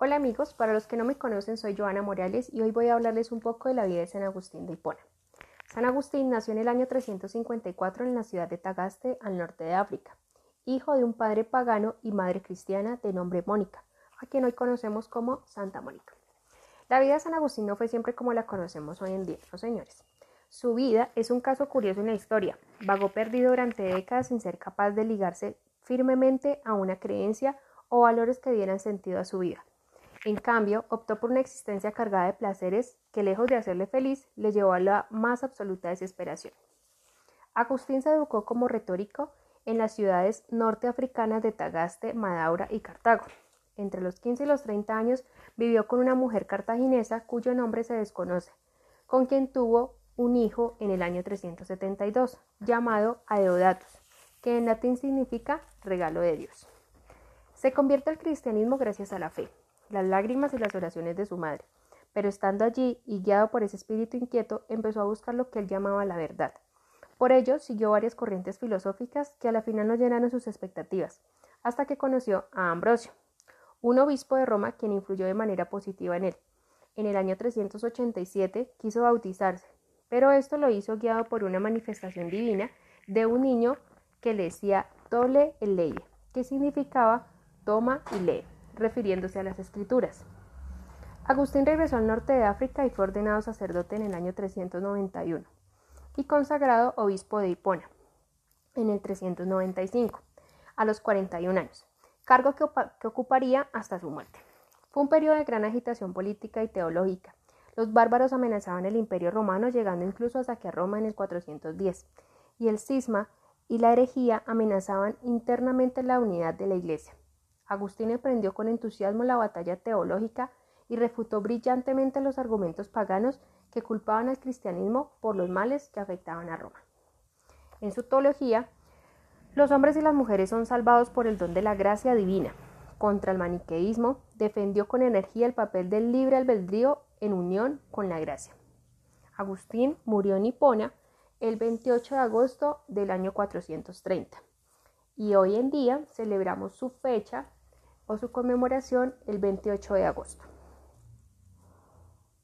Hola amigos, para los que no me conocen soy Joana Morales y hoy voy a hablarles un poco de la vida de San Agustín de Hipona. San Agustín nació en el año 354 en la ciudad de Tagaste, al norte de África, hijo de un padre pagano y madre cristiana de nombre Mónica, a quien hoy conocemos como Santa Mónica. La vida de San Agustín no fue siempre como la conocemos hoy en día, ¿no señores? Su vida es un caso curioso en la historia. Vagó perdido durante décadas sin ser capaz de ligarse firmemente a una creencia o valores que dieran sentido a su vida. En cambio, optó por una existencia cargada de placeres que, lejos de hacerle feliz, le llevó a la más absoluta desesperación. Agustín se educó como retórico en las ciudades norteafricanas de Tagaste, Madaura y Cartago. Entre los 15 y los 30 años vivió con una mujer cartaginesa cuyo nombre se desconoce, con quien tuvo un hijo en el año 372, llamado Aeodatus, que en latín significa regalo de Dios. Se convierte al cristianismo gracias a la fe, las lágrimas y las oraciones de su madre. Pero estando allí y guiado por ese espíritu inquieto, empezó a buscar lo que él llamaba la verdad. Por ello, siguió varias corrientes filosóficas que a la final no llenaron sus expectativas, hasta que conoció a Ambrosio, un obispo de Roma quien influyó de manera positiva en él. En el año 387 quiso bautizarse, pero esto lo hizo guiado por una manifestación divina de un niño que le decía Tole el ley, que significaba toma y lee refiriéndose a las escrituras. Agustín regresó al norte de África y fue ordenado sacerdote en el año 391 y consagrado obispo de Hipona en el 395, a los 41 años, cargo que, ocuparía hasta su muerte. Fue un periodo de gran agitación política y teológica. Los bárbaros amenazaban el imperio romano, llegando incluso a saquear Roma en el 410, y el cisma y la herejía amenazaban internamente la unidad de la Iglesia. Agustín emprendió con entusiasmo la batalla teológica y refutó brillantemente los argumentos paganos que culpaban al cristianismo por los males que afectaban a Roma. En su teología, los hombres y las mujeres son salvados por el don de la gracia divina. Contra el maniqueísmo, defendió con energía el papel del libre albedrío en unión con la gracia. Agustín murió en Hipona el 28 de agosto del año 430 y hoy en día celebramos su fecha o su conmemoración el 28 de agosto.